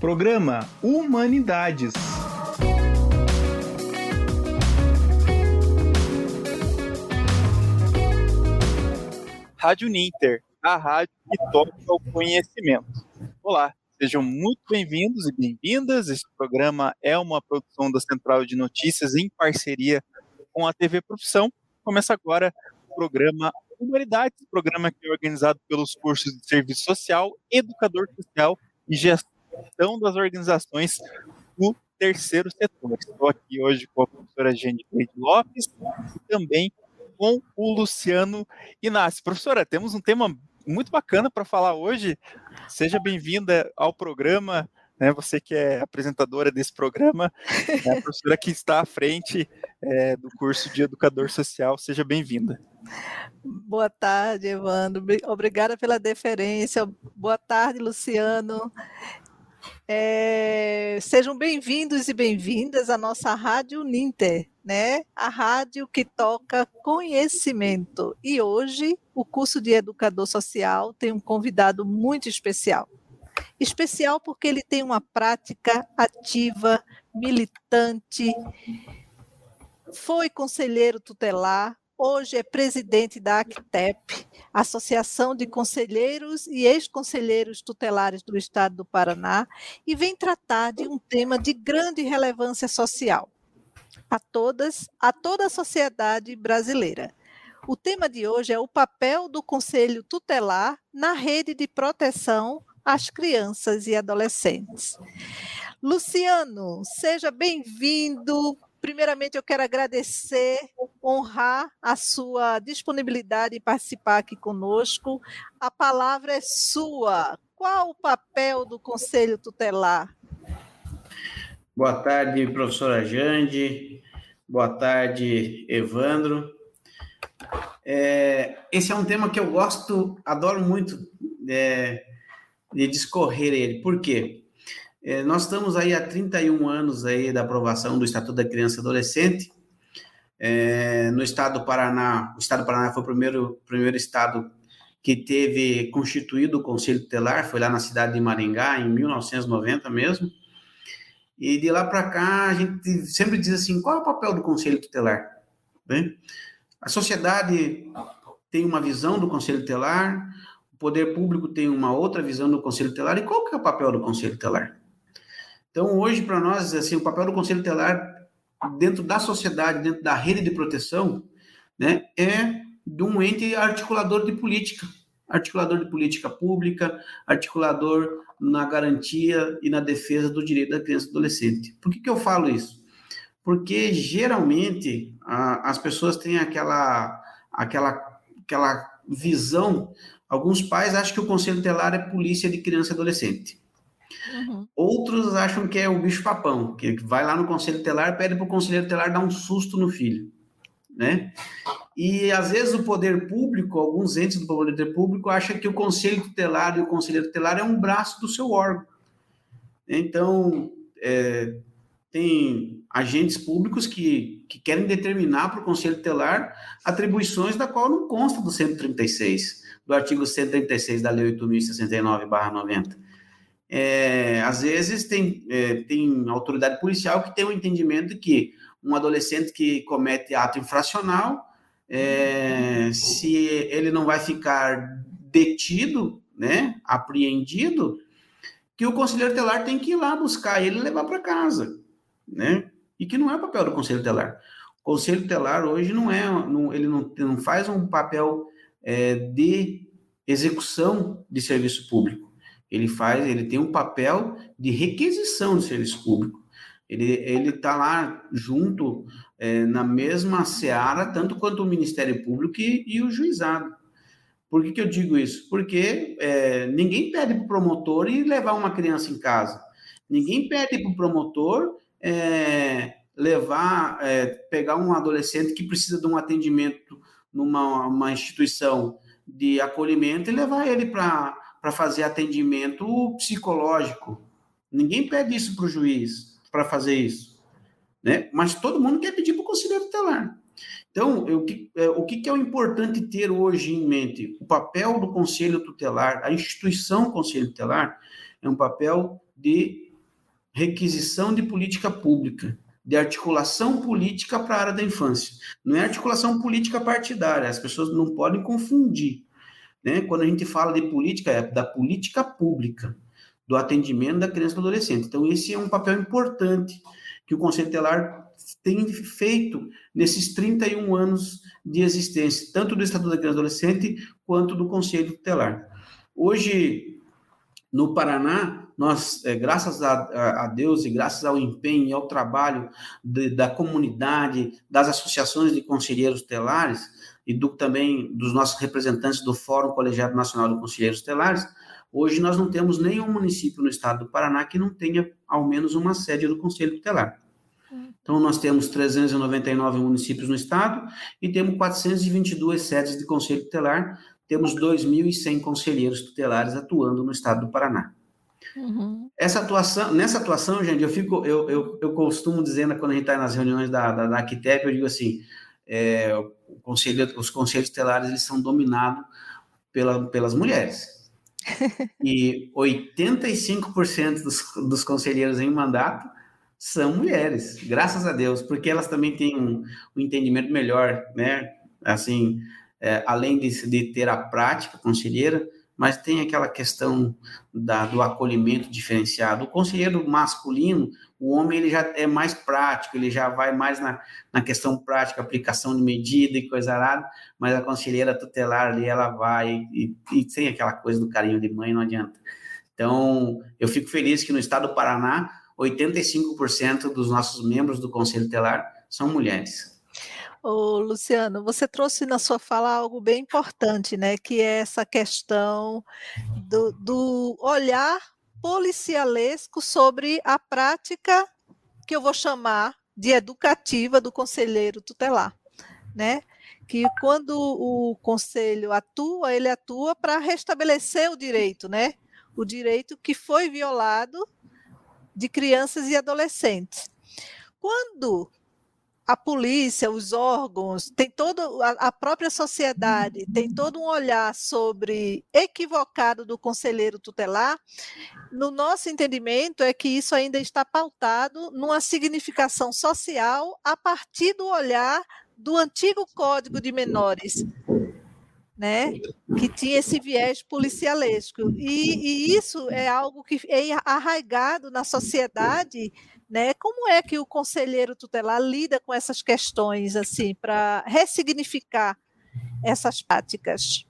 Programa Humanidades. Rádio Ninter, a rádio que toca o conhecimento. Olá, sejam muito bem-vindos e bem-vindas. Esse programa é uma produção da Central de Notícias em parceria com a TV Profissão. Começa agora o programa Humanidades, programa que é organizado pelos cursos de Serviço Social, Educador Social e Gestão das Organizações do Terceiro Setor. Estou aqui hoje com a professora Jenny Lopes e também com o Luciano Inácio. Professora, temos um tema muito bacana para falar hoje. Seja bem-vinda ao programa, né? Você que é apresentadora desse programa, né? a professora que está à frente é, do curso de Educador Social. Seja bem-vinda. Boa tarde, Evandro. Obrigada pela deferência. Boa tarde, Luciano. É, sejam bem-vindos e bem-vindas à nossa Rádio Ninter, né? A rádio que toca conhecimento. E hoje o curso de Educador Social tem um convidado muito especial. Especial porque ele tem uma prática ativa, militante, foi conselheiro tutelar, hoje é presidente da ACTEP, Associação de Conselheiros e Ex-Conselheiros Tutelares do Estado do Paraná, e vem tratar de um tema de grande relevância social a todas, a toda a sociedade brasileira. O tema de hoje é o papel do Conselho Tutelar na rede de proteção às crianças e adolescentes. Luciano, seja bem-vindo. Primeiramente, eu quero agradecer, honrar a sua disponibilidade em participar aqui conosco. A palavra é sua. Qual o papel do Conselho Tutelar? Boa tarde, professora Jande. Boa tarde, Evandro. É, esse é um tema que eu gosto, adoro muito é, de discorrer ele. Por quê? É, nós estamos aí há 31 anos aí da aprovação do Estatuto da Criança e Adolescente. É, no estado do Paraná, o estado do Paraná foi o primeiro, primeiro estado que teve constituído o Conselho Tutelar, foi lá na cidade de Maringá, em 1990 mesmo. E de lá para cá, a gente sempre diz assim: qual é o papel do Conselho Tutelar? Né? A sociedade tem uma visão do Conselho Tutelar, o poder público tem uma outra visão do Conselho Tutelar, e qual que é o papel do Conselho Tutelar? Então, hoje, para nós, assim, o papel do Conselho Tutelar dentro da sociedade, dentro da rede de proteção, né, é de um ente articulador de política, articulador de política pública, articulador na garantia e na defesa do direito da criança e do adolescente. Por que, que eu falo isso? Porque geralmente a, as pessoas têm aquela, aquela, aquela visão, alguns pais acham que o Conselho Tutelar é polícia de criança e adolescente. Uhum. Outros acham que é o bicho papão, que vai lá no conselho telar, pede para o conselheiro telar dar um susto no filho, né? E às vezes o poder público, alguns entes do poder público acham que o conselho tutelar e o conselheiro tutelar é um braço do seu órgão. Então, é, tem agentes públicos que, que querem determinar para o conselho tutelar atribuições da qual não consta do 136, do artigo 136 da Lei 8.069-90 é, às vezes tem, é, tem autoridade policial que tem o um entendimento que um adolescente que comete ato infracional, é, se ele não vai ficar detido, né, apreendido, que o conselheiro telar tem que ir lá buscar ele e levar para casa, né? E que não é o papel do conselho telar. O conselho telar hoje não é, não, ele não, não faz um papel é, de execução de serviço público ele faz, ele tem um papel de requisição de serviço público. Ele ele está lá junto é, na mesma seara tanto quanto o Ministério Público e, e o juizado. Por que, que eu digo isso? Porque é, ninguém pede para o promotor ir levar uma criança em casa. Ninguém pede para o promotor é, levar, é, pegar um adolescente que precisa de um atendimento numa uma instituição de acolhimento e levar ele para para fazer atendimento psicológico. Ninguém pede isso para o juiz, para fazer isso. Né? Mas todo mundo quer pedir para o conselheiro tutelar. Então, eu, é, o que, que é o importante ter hoje em mente? O papel do conselho tutelar, a instituição conselho tutelar, é um papel de requisição de política pública, de articulação política para a área da infância. Não é articulação política partidária, as pessoas não podem confundir. Né? Quando a gente fala de política, é da política pública, do atendimento da criança e do adolescente. Então, esse é um papel importante que o Conselho Tutelar tem feito nesses 31 anos de existência, tanto do Estatuto da Criança e do Adolescente quanto do Conselho Tutelar. Hoje, no Paraná, nós, é, graças a, a, Deus e graças ao empenho e ao trabalho de, da comunidade, das associações de conselheiros tutelares e do, também dos nossos representantes do Fórum Colegiado Nacional de Conselheiros Tutelares, hoje nós não temos nenhum município no estado do Paraná que não tenha ao menos uma sede do Conselho Tutelar. Então, nós temos 399 municípios no estado e temos 422 sedes de Conselho Tutelar, temos 2.100 conselheiros tutelares atuando no estado do Paraná. Uhum. Essa atuação, nessa atuação, gente, eu fico, eu, eu, eu costumo dizer quando a gente está nas reuniões da, da, da eu digo assim, é, conselho, os conselhos tutelares eles são dominados pela, pelas mulheres. e 85% dos, dos conselheiros em mandato são mulheres, graças a Deus, porque elas também têm um, um entendimento melhor, né? Assim, é, além de, de, ter a prática conselheira, mas tem aquela questão da, do acolhimento diferenciado. O conselheiro masculino, o homem ele já é mais prático, ele já vai mais na, na questão prática, aplicação de medida e coisa arada, mas a conselheira tutelar ali, ela vai e, e, sem aquela coisa do carinho de mãe, não adianta. Então, eu fico feliz que no estado do Paraná, 85% dos nossos membros do Conselho Tutelar são mulheres. Ô, Luciano, você trouxe na sua fala algo bem importante, né? Que é essa questão do, do olhar policialesco sobre a prática que eu vou chamar de educativa do conselheiro tutelar, né? Que quando o conselho atua, ele atua para restabelecer o direito, né? O direito que foi violado de crianças e adolescentes. Quando a polícia, os órgãos, tem toda a própria sociedade tem todo um olhar sobre equivocado do conselheiro tutelar. No nosso entendimento é que isso ainda está pautado numa significação social a partir do olhar do antigo Código de Menores, né, que tinha esse viés policialesco. E, e, isso é algo que é arraigado na sociedade né? Como é que o conselheiro tutelar lida com essas questões assim para ressignificar essas práticas?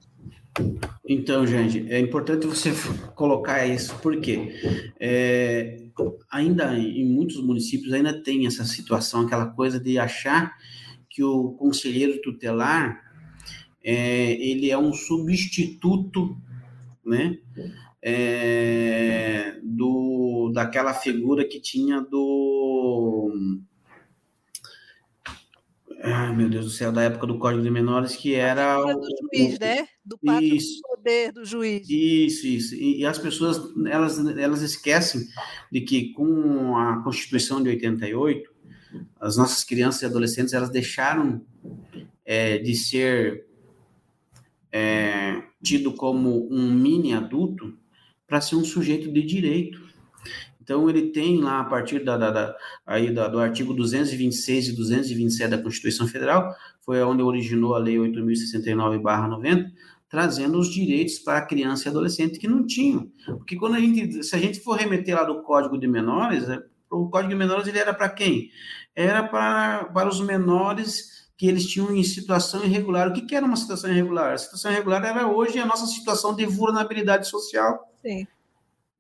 Então, gente, é importante você colocar isso, porque é, ainda em muitos municípios ainda tem essa situação, aquela coisa de achar que o conselheiro tutelar é, ele é um substituto, né, é, do, daquela figura que tinha do. Ai, meu Deus do céu, da época do Código de Menores, que era. O, do juiz, o, né? Do isso, do poder do juiz. Isso, isso. E, e, as pessoas, elas, elas esquecem de que com a Constituição de 88, as nossas crianças e adolescentes, elas deixaram é, de ser é, tido como um mini adulto para ser um sujeito de direito. Então, ele tem lá, a partir da, da, da aí da, do artigo 226 e 227 da Constituição Federal, foi onde originou a Lei 8.069-90, trazendo os direitos para a criança e adolescente que não tinham. Porque quando a gente, se a gente for remeter lá do Código de Menores, é, o Código de Menores ele era para quem? Era para, para os menores que eles tinham em situação irregular. O que, que era uma situação irregular? A situação irregular era hoje a nossa situação de vulnerabilidade social Sim.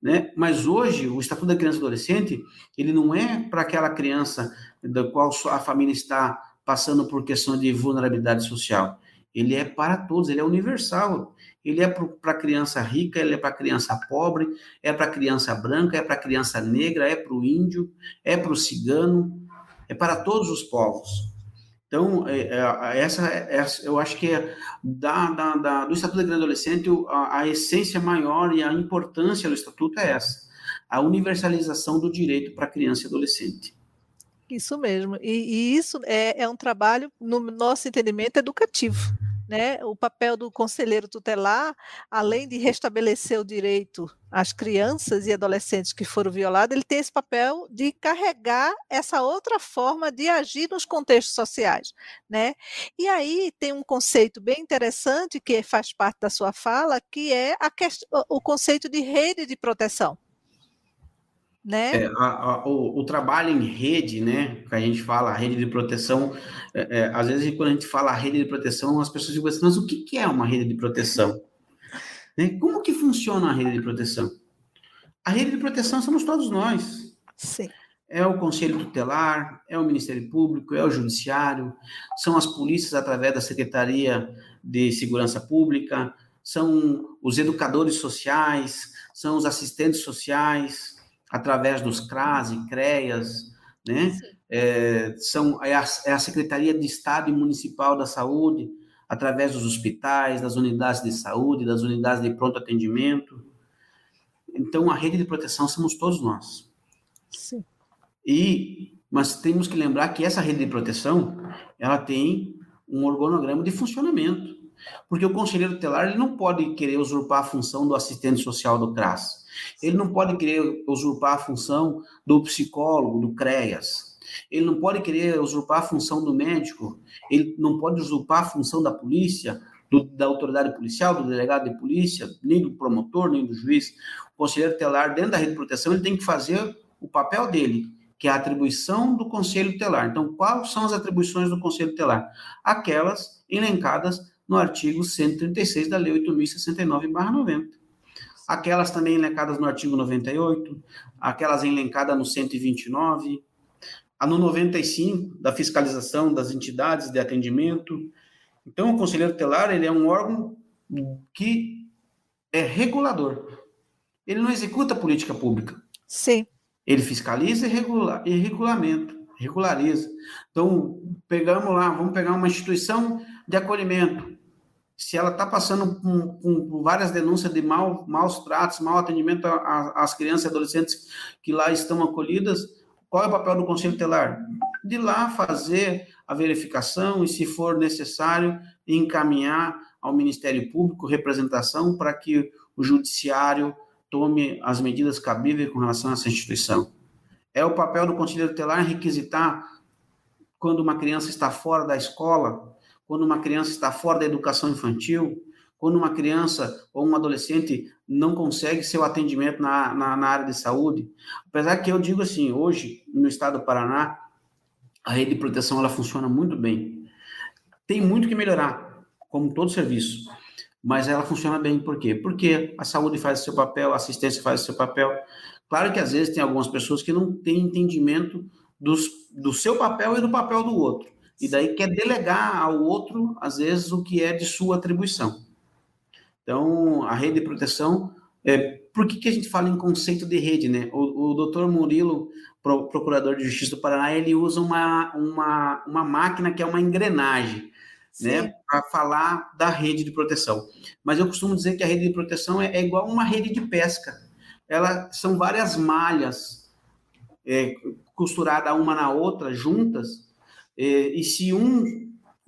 Né? Mas hoje, o Estatuto da Criança e Adolescente, ele não é para aquela criança da qual a família está passando por questão de vulnerabilidade social. Ele é para todos, ele é universal. Ele é para criança rica, ele é para criança pobre, é para criança branca, é para criança negra, é para o índio, é para o cigano, é para todos os povos. Então, é, é, essa, essa, eu acho que é da, da, da, do Estatuto da Criança e Adolescente, a, a, essência maior e a importância do Estatuto é essa, a universalização do direito para criança e adolescente. Isso mesmo, e, e isso é, é, um trabalho, no nosso entendimento, educativo, né, o papel do conselheiro tutelar, além de restabelecer o direito às crianças e adolescentes que foram violados, ele tem esse papel de carregar essa outra forma de agir nos contextos sociais, né? E aí tem um conceito bem interessante que faz parte da sua fala, que é o conceito de rede de proteção né? É, a, a, o, o, trabalho em rede, né? Que a gente fala, a rede de proteção. É, é, às vezes, quando a gente fala rede de proteção, as pessoas ficam assim, mas o que, que é uma rede de proteção? né? Como que funciona a rede de proteção? A rede de proteção somos todos nós. Sim. É o Conselho Tutelar, é o Ministério Público, é o Judiciário, são as polícias através da Secretaria de Segurança Pública, são os educadores sociais, são os assistentes sociais, através dos CRAS e CREAS, né? É, são, é a, é a Secretaria de Estado e Municipal da Saúde, através dos hospitais, das unidades de saúde, das unidades de pronto atendimento. Então, a rede de proteção somos todos nós. Sim. E, mas temos que lembrar que essa rede de proteção, ela tem um organograma de funcionamento. Porque o conselheiro tutelar ele não pode querer usurpar a função do assistente social do CRAS. Ele não pode querer usurpar a função do psicólogo, do CREAS. Ele não pode querer usurpar a função do médico. Ele não pode usurpar a função da polícia, do, da autoridade policial, do delegado de polícia, nem do promotor, nem do juiz. O conselheiro telar, dentro da rede de proteção, ele tem que fazer o papel dele, que é a atribuição do conselho telar. Então, quais são as atribuições do conselho telar? Aquelas elencadas no artigo 136 da Lei 8.069-90 aquelas também elencadas no artigo 98, aquelas elencadas no 129, a no 95 da fiscalização das entidades de atendimento. Então, o conselheiro tutelar ele é um órgão que é regulador. Ele não executa política pública. Sim. Ele fiscaliza e, regula, e regulamenta, regulariza. Então, pegamos lá, vamos pegar uma instituição de acolhimento se ela está passando por, por, várias denúncias de mal, maus tratos, mau atendimento às crianças e adolescentes que lá estão acolhidas, qual é o papel do Conselho Telar? De lá fazer a verificação e, se for necessário, encaminhar ao Ministério Público representação para que o Judiciário tome as medidas cabíveis com relação a essa instituição. É o papel do Conselheiro Telar requisitar quando uma criança está fora da escola quando uma criança está fora da educação infantil, quando uma criança ou um adolescente não consegue seu atendimento na, na, na, área de saúde. Apesar que eu digo assim, hoje, no estado do Paraná, a rede de proteção ela funciona muito bem. Tem muito que melhorar, como todo serviço, mas ela funciona bem por quê? Porque a saúde faz o seu papel, a assistência faz o seu papel. Claro que às vezes tem algumas pessoas que não têm entendimento dos, do seu papel e do papel do outro e daí quer delegar ao outro, às vezes, o que é de sua atribuição. Então, a rede de proteção, é, por que, que a gente fala em conceito de rede, né? O, o doutor Murilo, pro, procurador de justiça do Paraná, ele usa uma, uma, uma máquina que é uma engrenagem, Sim. né? Para falar da rede de proteção. Mas eu costumo dizer que a rede de proteção é, é igual uma rede de pesca. Ela são várias malhas é, costuradas uma na outra, juntas, é, e se um,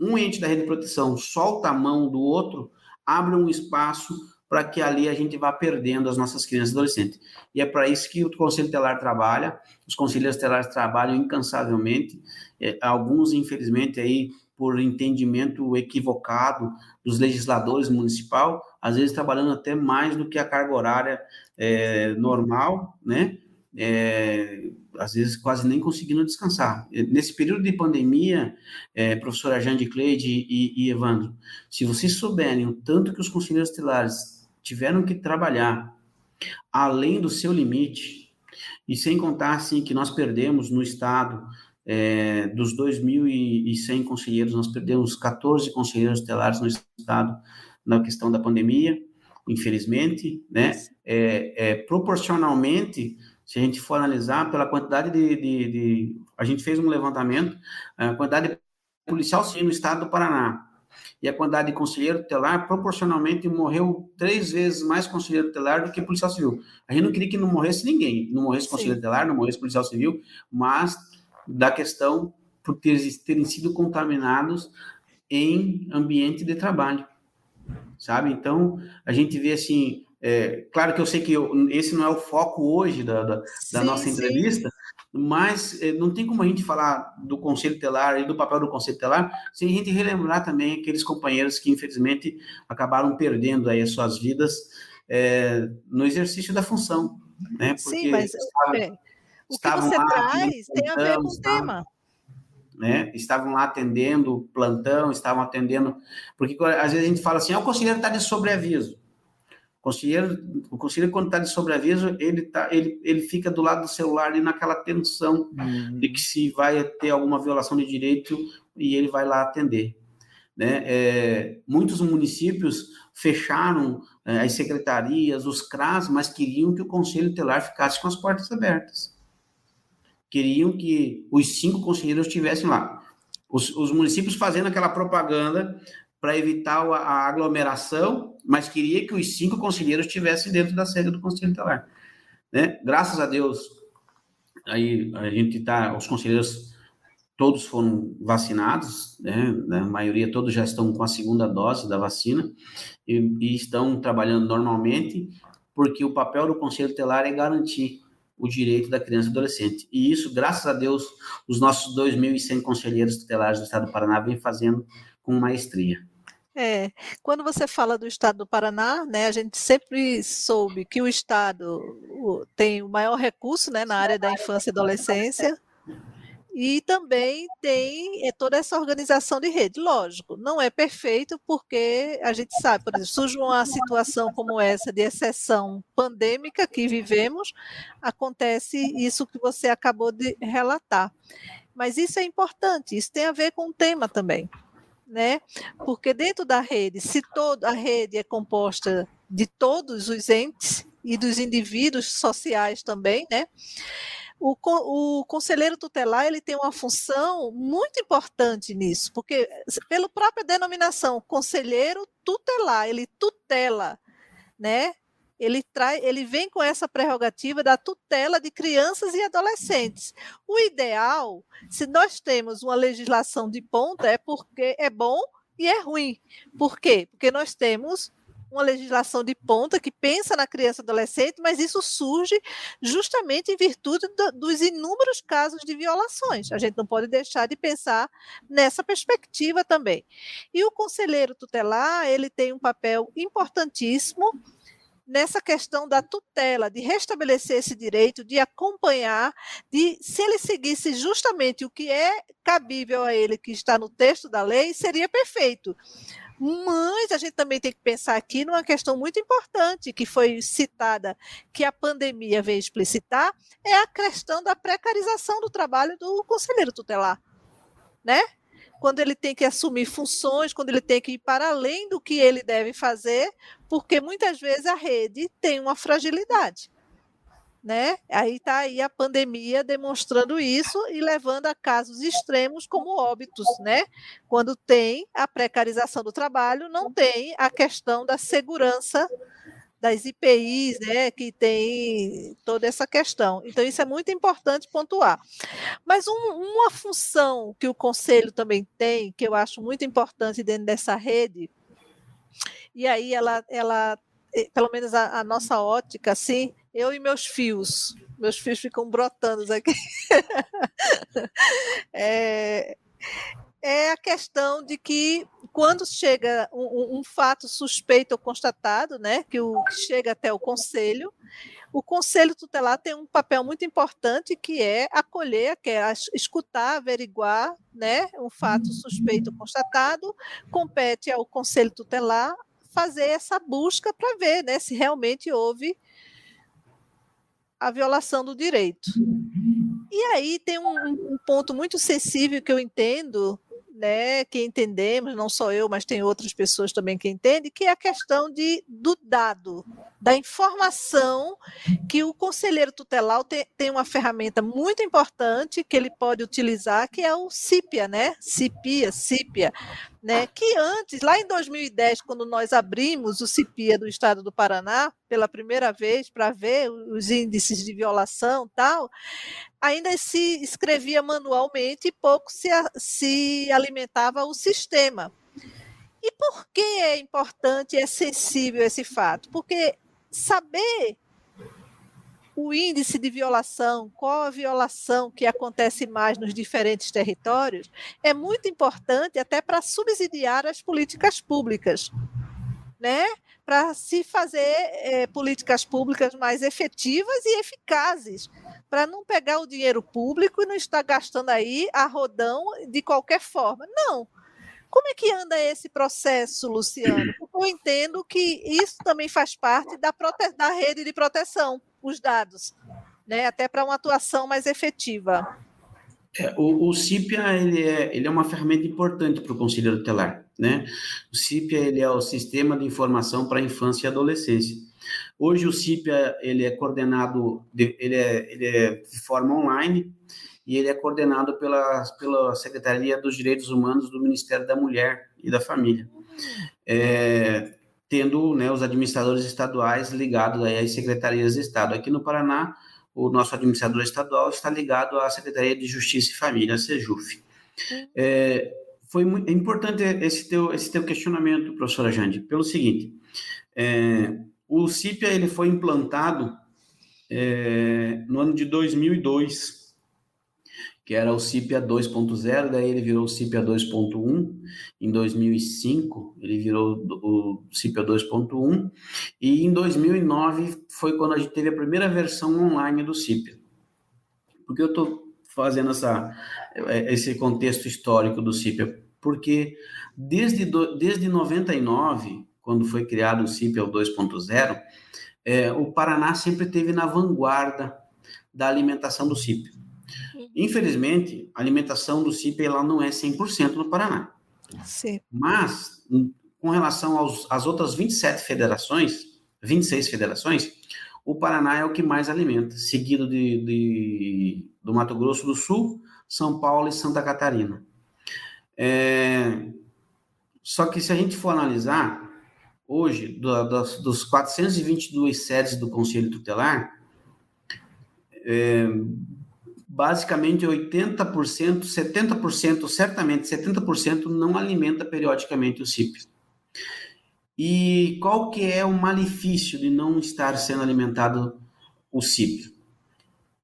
um ente da rede de proteção solta a mão do outro, abre um espaço para que ali a gente vá perdendo as nossas crianças e adolescentes. E é para isso que o Conselho Telar trabalha, os conselheiros telares trabalham incansavelmente, é, alguns, infelizmente, aí por entendimento equivocado dos legisladores municipal, às vezes trabalhando até mais do que a carga horária é, normal, né? É, às vezes quase nem conseguindo descansar. Nesse período de pandemia, é, professora Jane Cleide e, e, Evandro, se vocês souberem o tanto que os conselheiros estelares tiveram que trabalhar além do seu limite, e sem contar assim, que nós perdemos no Estado, é, dos 2.100 conselheiros, nós perdemos 14 conselheiros estelares no Estado na questão da pandemia, infelizmente, né? É, é, proporcionalmente, se a gente for analisar pela quantidade de, de, de a gente fez um levantamento, a quantidade de policial civil no estado do Paraná e a quantidade de conselheiro tutelar, proporcionalmente morreu três vezes mais conselheiro tutelar do que policial civil. A gente não queria que não morresse ninguém, não morresse conselheiro tutelar, não morresse policial civil, mas da questão por ter, terem sido contaminados em ambiente de trabalho, sabe? Então, a gente vê assim, é, claro que eu sei que eu, esse não é o foco hoje da, da, sim, da nossa entrevista, sim. mas é, não tem como a gente falar do Conselho Telar e do papel do Conselho Telar sem a gente relembrar também aqueles companheiros que, infelizmente, acabaram perdendo aí as suas vidas é, no exercício da função, né? Porque sim, mas estavam, é, o que você lá, traz tem a ver com o tema. Né? Estavam lá atendendo plantão, estavam atendendo. Porque às vezes a gente fala assim: ah, o conselheiro está de sobreaviso. O conselheiro, o conselheiro quando está de sobreaviso, ele, tá, ele, ele fica do lado do celular ali naquela tensão uhum. de que se vai ter alguma violação de direito e ele vai lá atender. Né? É, muitos municípios fecharam é, as secretarias, os CRAS, mas queriam que o Conselho Telar ficasse com as portas abertas. Queriam que os cinco conselheiros estivessem lá. Os, os municípios fazendo aquela propaganda para evitar a, aglomeração, mas queria que os cinco conselheiros estivessem dentro da sede do Conselho Tutelar. Né? Graças a Deus, aí a gente está, os conselheiros todos foram vacinados, né? A maioria todos já estão com a segunda dose da vacina e, e estão trabalhando normalmente, porque o papel do Conselho Tutelar é garantir o direito da criança e adolescente. E isso, graças a Deus, os nossos 2.100 conselheiros tutelares do Estado do Paraná vêm fazendo com maestria. É, quando você fala do estado do Paraná, né, a gente sempre soube que o estado tem o maior recurso, né, na área da infância e adolescência, e também tem é, toda essa organização de rede. Lógico, não é perfeito, porque a gente sabe, por exemplo, surge uma situação como essa de exceção pandêmica que vivemos, acontece isso que você acabou de relatar. Mas isso é importante, isso tem a ver com o tema também né? Porque dentro da rede, se toda a rede é composta de todos os entes e dos indivíduos sociais também, né? O, o, conselheiro tutelar ele tem uma função muito importante nisso, porque pela própria denominação, conselheiro tutelar, ele tutela, né? Ele, traz, ele vem com essa prerrogativa da tutela de crianças e adolescentes. O ideal, se nós temos uma legislação de ponta, é porque é bom e é ruim. Por quê? Porque nós temos uma legislação de ponta que pensa na criança e adolescente, mas isso surge justamente em virtude do, dos inúmeros casos de violações. A gente não pode deixar de pensar nessa perspectiva também. E o conselheiro tutelar, ele tem um papel importantíssimo nessa questão da tutela, de restabelecer esse direito, de acompanhar, de se ele seguisse justamente o que é cabível a ele, que está no texto da lei, seria perfeito. Mas a gente também tem que pensar aqui numa questão muito importante que foi citada, que a pandemia veio explicitar, é a questão da precarização do trabalho do conselheiro tutelar, né? Quando ele tem que assumir funções, quando ele tem que ir para além do que ele deve fazer, porque muitas vezes a rede tem uma fragilidade. Né? Aí está aí a pandemia demonstrando isso e levando a casos extremos como óbitos, né? Quando tem a precarização do trabalho, não tem a questão da segurança das IPIs, né, que tem toda essa questão. Então, isso é muito importante pontuar. Mas um, uma função que o Conselho também tem, que eu acho muito importante dentro dessa rede, e aí ela, ela eh, pelo menos a, a nossa ótica, assim, eu e meus fios, meus fios ficam brotando aqui. é, é a questão de que quando chega um, um, fato suspeito ou constatado, né, que o, chega até o conselho, o conselho tutelar tem um papel muito importante que é acolher, que é escutar, averiguar, né, um fato suspeito ou constatado, compete ao conselho tutelar fazer essa busca para ver, né, se realmente houve a violação do direito. E aí tem um, um ponto muito sensível que eu entendo né, que entendemos, não só eu, mas tem outras pessoas também que entendem, que é a questão de, do dado, da informação que o conselheiro tutelar tem, tem uma ferramenta muito importante que ele pode utilizar, que é o CIPIA, né? CIPIA, CIPIA, né? Que antes, lá em 2010, quando nós abrimos o CIPIA do Estado do Paraná pela primeira vez para ver os índices de violação, tal, ainda se escrevia manualmente e pouco se, se alimentava o sistema. E por que é importante é sensível esse fato? Porque saber o índice de violação, qual a violação que acontece mais nos diferentes territórios, é muito importante até para subsidiar as políticas públicas, né? Para se fazer é, políticas públicas mais efetivas e eficazes, para não pegar o dinheiro público e não estar gastando aí a rodão de qualquer forma. Não. Como é que anda esse processo, Luciano? Porque eu entendo que isso também faz parte da, da rede de proteção os dados, né? até para uma atuação mais efetiva. É, o, o CIPIA ele é, ele é uma ferramenta importante para o Conselho Tutelar. Né? O CIPIA ele é o Sistema de Informação para Infância e Adolescência. Hoje o CIPIA ele é coordenado, de, ele, é, ele é de forma online e ele é coordenado pela, pela Secretaria dos Direitos Humanos do Ministério da Mulher e da Família. É, tendo né, os administradores estaduais ligados aí às secretarias de Estado. Aqui no Paraná, o nosso administrador estadual está ligado à Secretaria de Justiça e Família, a SEJUF. É, foi muito, é importante esse teu, esse teu questionamento, professora Jande, pelo seguinte, é, o CIPIA ele foi implantado é, no ano de 2002, que era o CIPIA 2.0, daí ele virou o CIPIA 2.1. Em 2005, ele virou o CIPIA 2.1. E em 2009 foi quando a gente teve a primeira versão online do CIPIA. Por que eu estou fazendo essa, é, esse contexto histórico do CIPIA? Porque desde, desde 99, quando foi criado o CIPIA 2.0, é, o Paraná sempre teve na vanguarda da alimentação do CIPIA. Infelizmente, a alimentação do CIP ela não é 100% no Paraná. Sim. Mas, com relação aos, às outras 27 federações, 26 federações, o Paraná é o que mais alimenta, seguido de, de do Mato Grosso do Sul, São Paulo e Santa Catarina. É, só que se a gente for analisar, hoje, do, dos, dos 422 sedes do Conselho Tutelar, é, basicamente 80%, 70%, certamente 70% não alimenta periodicamente o CIP. E qual que é o malefício de não estar sendo alimentado o CIP?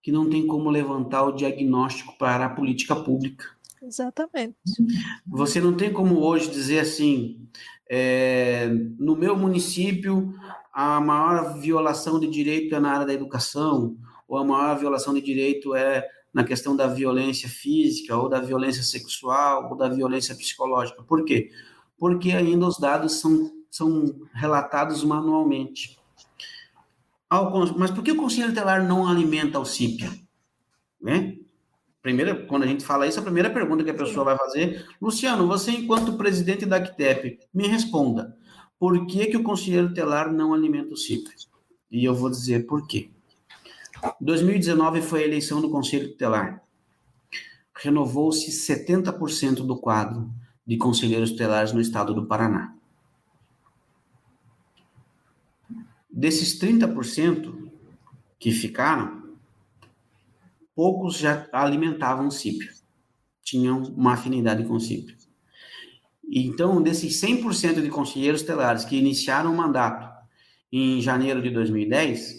Que não tem como levantar o diagnóstico para a política pública. Exatamente. Você não tem como hoje dizer assim, é, no meu município a maior violação de direito é na área da educação, ou a maior violação de direito é na questão da violência física, ou da violência sexual, ou da violência psicológica. Por quê? Porque ainda os dados são, são relatados manualmente. Mas por que o Conselho Telar não alimenta o CIPIA? Né? Primeira, quando a gente fala isso, a primeira pergunta que a pessoa vai fazer, Luciano, você enquanto presidente da CTEP, me responda, por que, que o Conselheiro Telar não alimenta o CIPIA? E eu vou dizer por quê. 2019 foi a eleição do Conselho Tutelar. Renovou-se 70% do quadro de conselheiros tutelares no estado do Paraná. Desses 30% que ficaram, poucos já alimentavam o CIP, tinham uma afinidade com o CIP. Então, desses 100% de conselheiros tutelares que iniciaram o mandato em janeiro de 2010,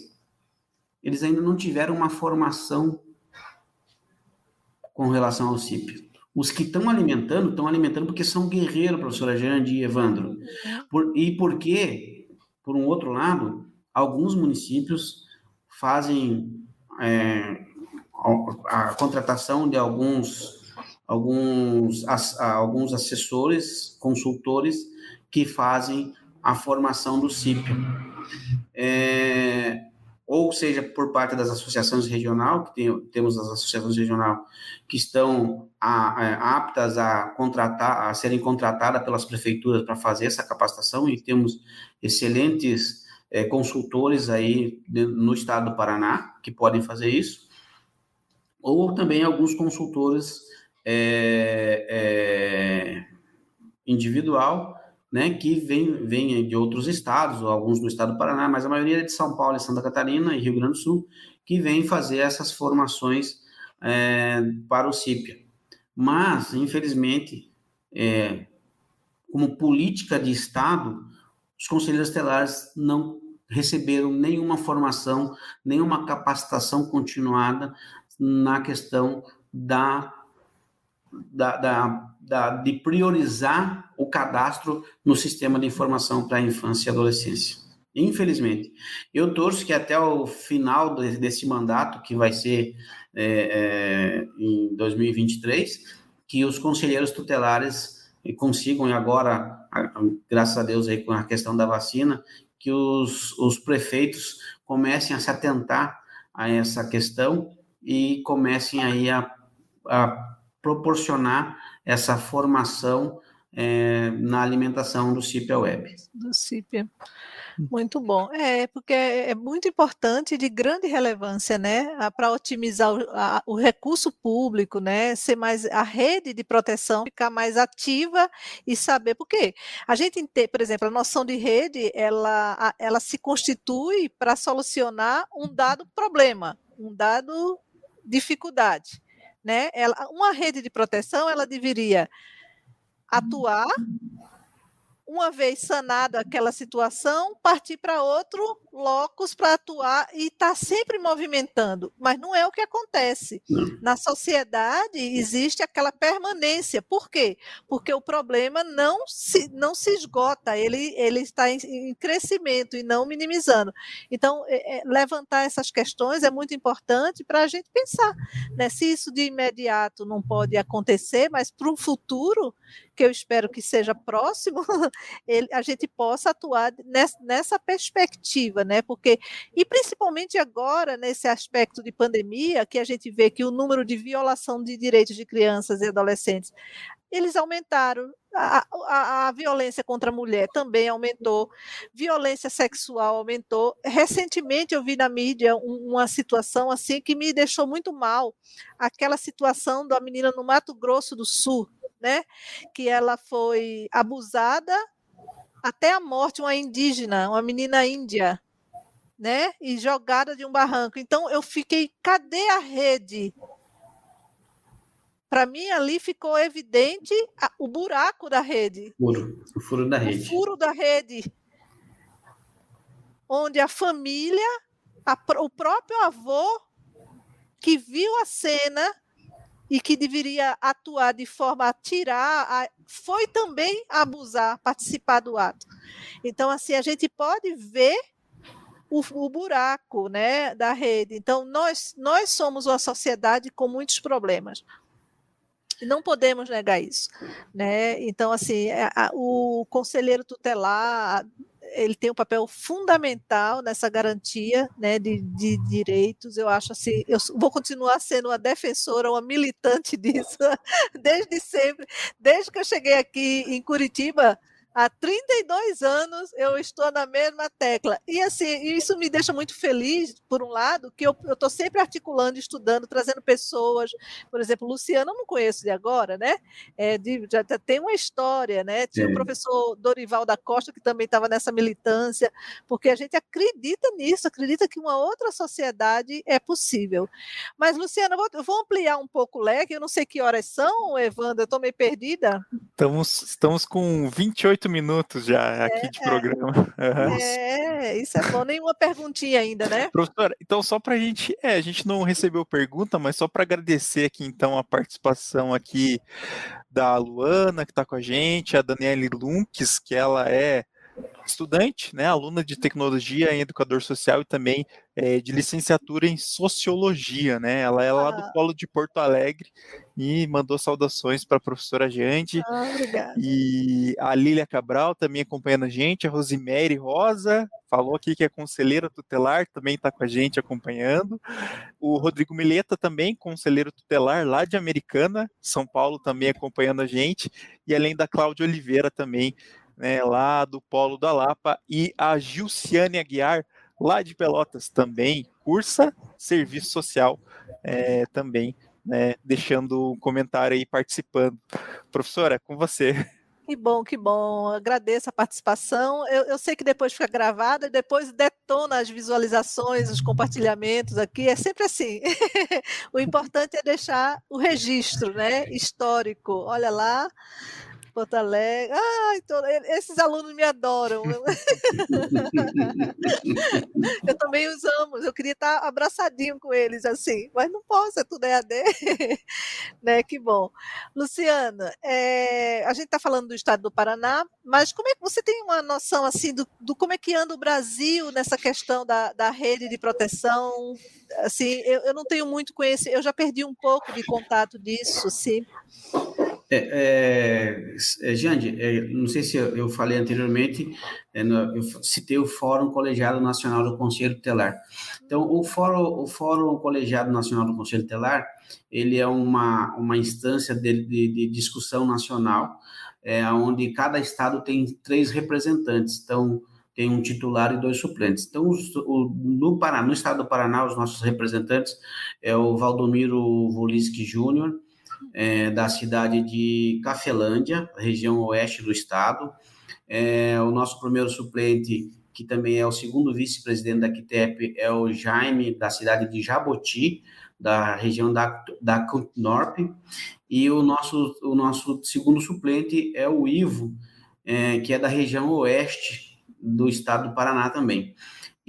eles ainda não tiveram uma formação com relação ao CIP. Os que estão alimentando, estão alimentando porque são guerreiros, professora Jande e Evandro. Por, e porque, por um outro lado, alguns municípios fazem é, a, a, contratação de alguns, alguns, as, alguns assessores, consultores, que fazem a formação do CIP. É, ou seja por parte das associações regional, que tem, temos as associações regional que estão a, a, aptas a contratar, a serem contratadas pelas prefeituras para fazer essa capacitação, e temos excelentes é, consultores aí no estado do Paraná que podem fazer isso, ou também alguns consultores é, é, individual né, que vem, vem de outros estados, alguns do estado do Paraná, mas a maioria é de São Paulo, Santa Catarina e Rio Grande do Sul, que vem fazer essas formações é, para o CIPIA. Mas, infelizmente, é, como política de Estado, os conselheiros estelares não receberam nenhuma formação, nenhuma capacitação continuada na questão da, da, da, da de priorizar o cadastro no sistema de informação para a infância e adolescência. Infelizmente. Eu torço que até o final desse mandato, que vai ser é, é, em 2023, que os conselheiros tutelares consigam, e agora, graças a Deus, aí com a questão da vacina, que os, os prefeitos comecem a se atentar a essa questão e comecem aí a, a proporcionar essa formação é, na alimentação do CIPA Web. Do CIPA. Muito bom. É, porque é, muito importante de grande relevância, né, para otimizar o, a, o, recurso público, né, ser mais a rede de proteção ficar mais ativa e saber por quê. A gente tem, por exemplo, a noção de rede, ela, ela se constitui para solucionar um dado problema, um dado dificuldade, né? Ela, uma rede de proteção, ela deveria atuar uma vez sanada aquela situação, partir para outro locus para atuar e estar tá sempre movimentando. Mas não é o que acontece. Na sociedade existe aquela permanência. Por quê? Porque o problema não se, não se esgota, ele, ele está em, em crescimento e não minimizando. Então, é, é, levantar essas questões é muito importante para a gente pensar. Né? Se isso de imediato não pode acontecer, mas para o futuro, que eu espero que seja próximo, ele, a gente possa atuar nessa, nessa perspectiva, né? Porque, e principalmente agora, nesse aspecto de pandemia, que a gente vê que o número de violação de direitos de crianças e adolescentes eles aumentaram. A, a, a, violência contra a mulher também aumentou, violência sexual aumentou. Recentemente eu vi na mídia uma situação assim que me deixou muito mal, aquela situação da menina no Mato Grosso do Sul, né? Que ela foi abusada até a morte, uma indígena, uma menina índia, né? E jogada de um barranco. Então eu fiquei, cadê a rede? Para mim ali ficou evidente a, o buraco da rede. Furo, o furo da rede. O furo da rede. Onde a família, a, o próprio avô que viu a cena e que deveria atuar de forma a tirar, a, foi também abusar, participar do ato. Então, assim, a gente pode ver o, o, buraco né, da rede. Então, nós, nós somos uma sociedade com muitos problemas. Não podemos negar isso. Né? Então, assim, a, a, o conselheiro tutelar ele tem um papel fundamental nessa garantia né, de, de, direitos. Eu acho assim, eu vou continuar sendo uma defensora, uma militante disso, desde sempre. Desde que eu cheguei aqui em Curitiba, Há 32 anos eu estou na mesma tecla. E assim, isso me deixa muito feliz, por um lado, que eu estou sempre articulando, estudando, trazendo pessoas. Por exemplo, Luciano, eu não conheço de agora, né? É, de, já tem uma história, né? Tinha o professor Dorival da Costa, que também estava nessa militância, porque a gente acredita nisso, acredita que uma outra sociedade é possível. Mas, Luciano, eu vou, eu vou ampliar um pouco o leque, eu não sei que horas são, Evandro, eu estou meio perdida. Estamos, estamos com 28 oito minutos já aqui é, de programa. É, isso é bom. Nenhuma perguntinha ainda, né? Professora, então só para a gente, é, a gente não recebeu pergunta, mas só para agradecer aqui então a participação aqui da Luana, que está com a gente, a Daniele Lunques, que ela é estudante, né, aluna de tecnologia em educador social e também é, de licenciatura em sociologia, né? Ela é lá do ah. Polo de Porto Alegre e mandou saudações para a professora Jande. Ah, e a Lília Cabral também acompanhando a gente, a Rosemary Rosa falou aqui que é conselheira tutelar, também está com a gente acompanhando. O Rodrigo Mileta também, conselheiro tutelar lá de Americana, São Paulo também acompanhando a gente, e além da Cláudia Oliveira também né, lá do Polo da Lapa, e a Gilciane Aguiar, lá de Pelotas, também cursa serviço social, é, também, né, deixando um comentário aí, participando. Professora, com você. Que bom, que bom. Agradeço a participação. Eu, eu, sei que depois fica gravada e depois detona as visualizações, os compartilhamentos aqui. É sempre assim. o importante é deixar o registro, né? Histórico. Olha lá, Porto Alegre. Ai, tô... esses alunos me adoram. eu também os amo. Eu queria estar abraçadinho com eles assim, mas não posso, é tudo EAD. né? Que bom. Luciana, é... a gente está falando do estado do Paraná, mas como é que você tem uma noção assim do, do como é que anda o Brasil nessa questão da, da rede de proteção? Assim, eu, eu não tenho muito conhecimento, eu já perdi um pouco de contato disso, sim. É, é, é, é, não sei se eu, falei anteriormente, é, no, eu citei o Fórum Colegiado Nacional do Conselho Tutelar. Então, o Fórum, o Fórum Colegiado Nacional do Conselho Tutelar, ele é uma, uma instância de, de, de discussão nacional, é, onde cada estado tem três representantes. Então, tem um titular e dois suplentes. Então, os, o, no, Paraná, no estado do Paraná, os nossos representantes é o Valdomiro Voliski Júnior, é, da cidade de Cafelândia, região oeste do estado. É, o nosso primeiro suplente, que também é o segundo vice-presidente da QTEP, é o Jaime, da cidade de Jaboti, da região da, da Norp. E o nosso, o nosso segundo suplente é o Ivo, é, que é da região oeste do estado do Paraná também.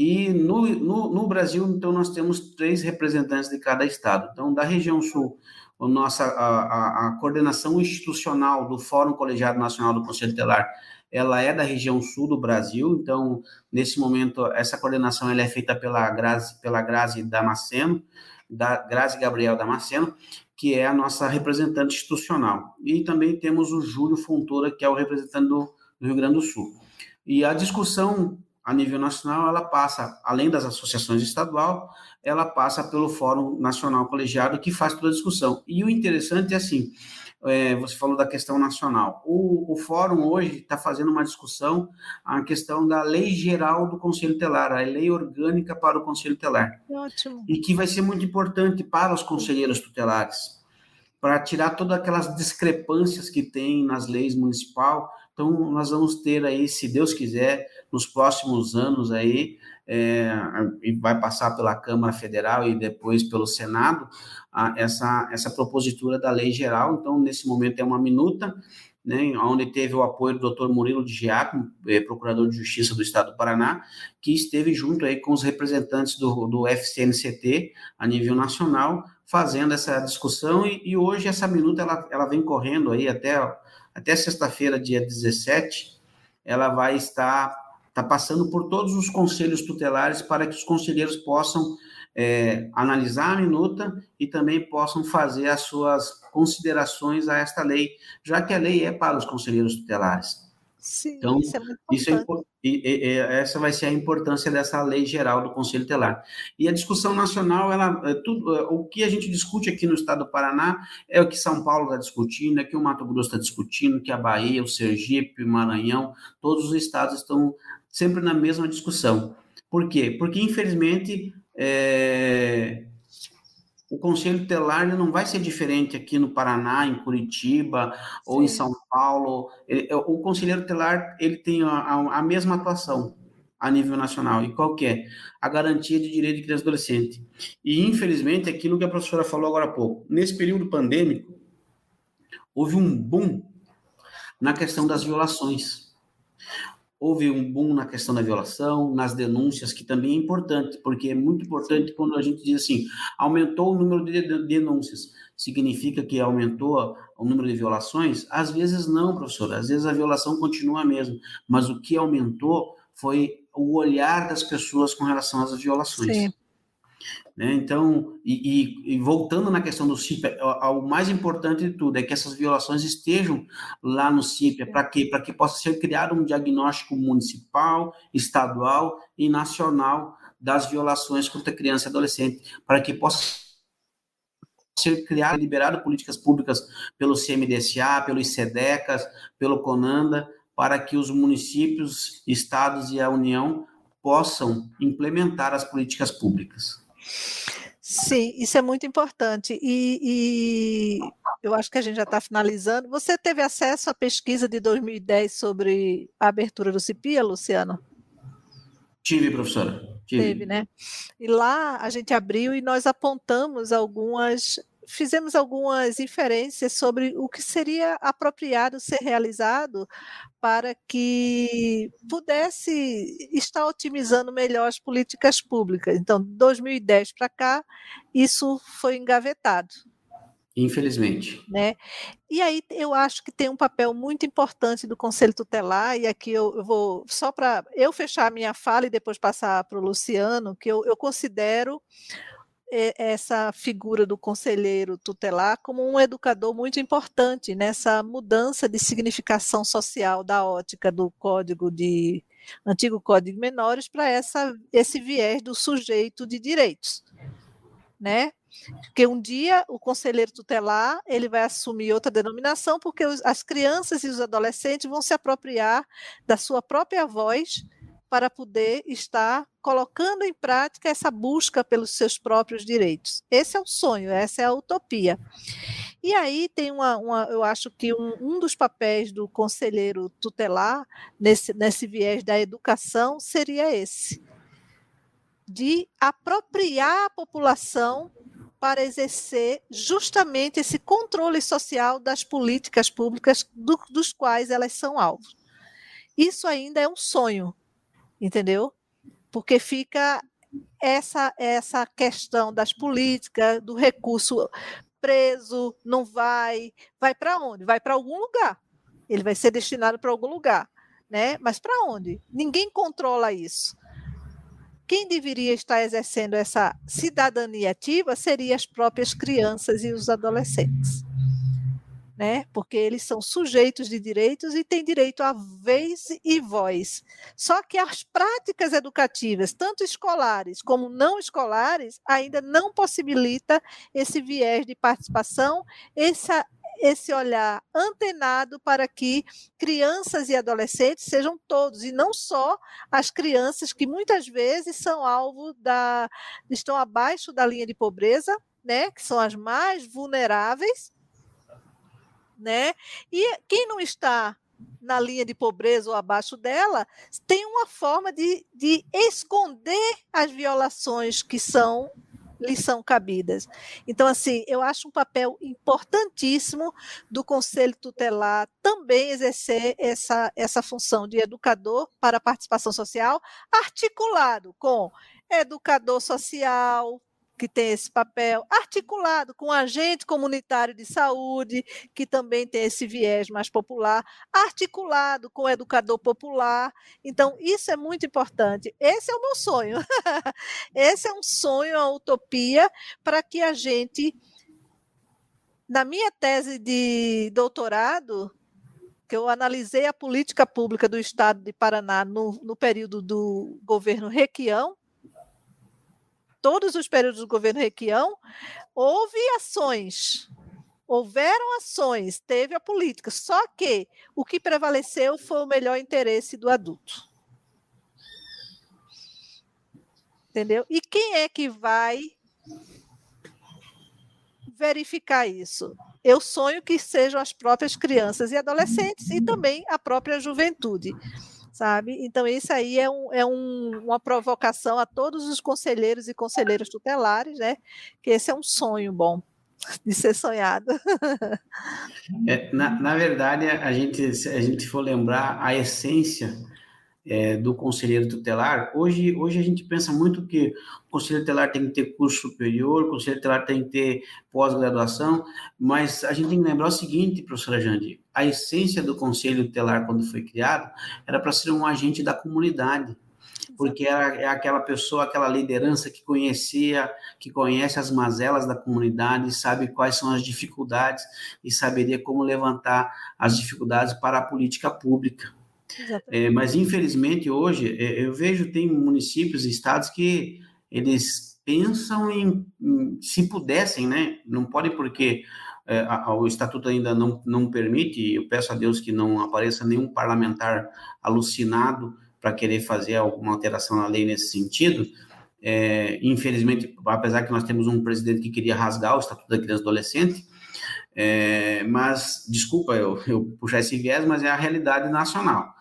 E no, no, no, Brasil, então, nós temos três representantes de cada estado. Então, da região sul, a nossa a, a, coordenação institucional do Fórum Colegiado Nacional do Conselho Telar, ela é da região sul do Brasil, então, nesse momento, essa coordenação ela é feita pela Grazi, pela Grazi Damasceno, da Grazi Gabriel Damasceno, que é a nossa representante institucional. E também temos o Júlio Fontoura, que é o representante do, do Rio Grande do Sul. E a discussão a nível nacional, ela passa, além das associações estadual, ela passa pelo Fórum Nacional Colegiado, que faz toda a discussão. E o interessante é assim, é, você falou da questão nacional. O, o fórum hoje está fazendo uma discussão a questão da lei geral do Conselho Telar, a lei orgânica para o Conselho Telar. Ótimo. E que vai ser muito importante para os conselheiros tutelares, para tirar todas aquelas discrepâncias que tem nas leis municipal. Então, nós vamos ter aí, se Deus quiser, nos próximos anos aí, é, e vai passar pela Câmara Federal e depois pelo Senado, a, essa, essa propositura da lei geral. Então, nesse momento é uma minuta, né, onde teve o apoio do Dr. Murilo de Giacomo, é, procurador de Justiça do Estado do Paraná, que esteve junto aí com os representantes do, do FCNCT a nível nacional, fazendo essa discussão, e, e hoje essa minuta ela, ela vem correndo aí até, até sexta-feira, dia 17, ela vai estar está passando por todos os conselhos tutelares para que os conselheiros possam é, analisar a minuta e também possam fazer as suas considerações a esta lei, já que a lei é para os conselheiros tutelares. Sim, então, isso é isso é, e, e, essa vai ser a importância dessa lei geral do Conselho Tutelar. E a discussão nacional, ela, é tudo, é, o que a gente discute aqui no estado do Paraná é o que São Paulo está discutindo, é o que o Mato Grosso está discutindo, que a Bahia, o Sergipe, o Maranhão, todos os estados estão sempre na mesma discussão. Por quê? Porque, infelizmente, é, o Conselho Tutelar não vai ser diferente aqui no Paraná, em Curitiba Sim. ou em São Paulo. Ele, é, o Conselheiro Tutelar ele tem a, a, a, mesma atuação a nível nacional. E qual que é? A garantia de direito de criança e adolescente. E, infelizmente, aquilo que a professora falou agora há pouco, nesse período pandêmico, houve um boom na questão das violações houve um boom na questão da violação, nas denúncias, que também é importante, porque é muito importante quando a gente diz assim, aumentou o número de denúncias, significa que aumentou o número de violações? Às vezes não, professor, às vezes a violação continua a mesma, mas o que aumentou foi o olhar das pessoas com relação às violações. Sim. Né? Então, e, e, e, voltando na questão do CIP, é, o, mais importante de tudo é que essas violações estejam lá no CIP, para quê? Para que possa ser criado um diagnóstico municipal, estadual e nacional das violações contra criança e adolescente, para que possa ser criado e liberado políticas públicas pelo CMDSA, pelo ICEDECAS, pelo CONANDA, para que os municípios, estados e a União possam implementar as políticas públicas. Sim, isso é muito importante. E, e eu acho que a gente já está finalizando. Você teve acesso à pesquisa de 2010 sobre a abertura do CIPIA, Luciano? Tive, professora. Tive. Teve, né? E lá a gente abriu e nós apontamos algumas fizemos algumas inferências sobre o que seria apropriado ser realizado para que pudesse estar otimizando melhor as políticas públicas. Então, 2010 para cá, isso foi engavetado. Infelizmente. Né? E aí eu acho que tem um papel muito importante do Conselho Tutelar, e aqui eu, eu vou, só para eu fechar a minha fala e depois passar para o Luciano, que eu, eu considero essa figura do conselheiro tutelar como um educador muito importante nessa mudança de significação social da ótica do código de antigo código de menores para essa esse viés do sujeito de direitos, né? Porque um dia o conselheiro tutelar ele vai assumir outra denominação porque os, as crianças e os adolescentes vão se apropriar da sua própria voz para poder estar colocando em prática essa busca pelos seus próprios direitos. Esse é o sonho, essa é a utopia. E aí tem uma, uma eu acho que um, um, dos papéis do conselheiro tutelar nesse, nesse viés da educação seria esse, de apropriar a população para exercer justamente esse controle social das políticas públicas do, dos quais elas são alvo. Isso ainda é um sonho, entendeu? Porque fica essa essa questão das políticas, do recurso preso, não vai, vai para onde? Vai para algum lugar. Ele vai ser destinado para algum lugar, né? Mas para onde? Ninguém controla isso. Quem deveria estar exercendo essa cidadania ativa seria as próprias crianças e os adolescentes né? Porque eles são sujeitos de direitos e têm direito a vez e voz. Só que as práticas educativas, tanto escolares como não escolares, ainda não possibilita esse viés de participação, essa esse olhar antenado para que crianças e adolescentes sejam todos, e não só as crianças que muitas vezes são alvo da. estão abaixo da linha de pobreza, né, que são as mais vulneráveis, né? E quem não está na linha de pobreza ou abaixo dela, tem uma forma de, de esconder as violações que são lhe são cabidas. Então, assim, eu acho um papel importantíssimo do Conselho Tutelar também exercer essa, essa função de educador para a participação social, articulado com educador social, que tem esse papel, articulado com o agente comunitário de saúde, que também tem esse viés mais popular, articulado com o educador popular. Então, isso é muito importante. Esse é o meu sonho. esse é um sonho, uma utopia, para que a gente. Na minha tese de doutorado, que eu analisei a política pública do Estado de Paraná no, no período do governo Requião, todos os períodos do governo Requião, houve ações, houveram ações, teve a política, só que o que prevaleceu foi o melhor interesse do adulto. Entendeu? E quem é que vai verificar isso? Eu sonho que sejam as próprias crianças e adolescentes e também a própria juventude sabe? Então, isso aí é, um, é um, uma provocação a todos os conselheiros e conselheiras tutelares, né? Que esse é um sonho bom de ser sonhado. É, na, na verdade, a gente, se a gente for lembrar a essência é, do conselheiro tutelar, hoje, hoje a gente pensa muito que o conselheiro tutelar tem que ter curso superior, o conselheiro tutelar tem que ter pós-graduação, mas a gente tem que lembrar o seguinte, professora Jandir, a essência do conselho tutelar, quando foi criado, era para ser um agente da comunidade, porque era, é aquela pessoa, aquela liderança que conhecia, que conhece as mazelas da comunidade, sabe quais são as dificuldades e saberia como levantar as dificuldades para a política pública. É, mas, infelizmente, hoje, é, eu vejo, tem municípios e estados que eles pensam em, em se pudessem, né? Não pode porque é, o estatuto ainda não, não permite, eu peço a Deus que não apareça nenhum parlamentar alucinado para querer fazer alguma alteração na lei nesse sentido, é, infelizmente, apesar que nós temos um presidente que queria rasgar o Estatuto da Criança e Adolescente, é, mas, desculpa eu, eu puxar esse viés, mas é a realidade nacional.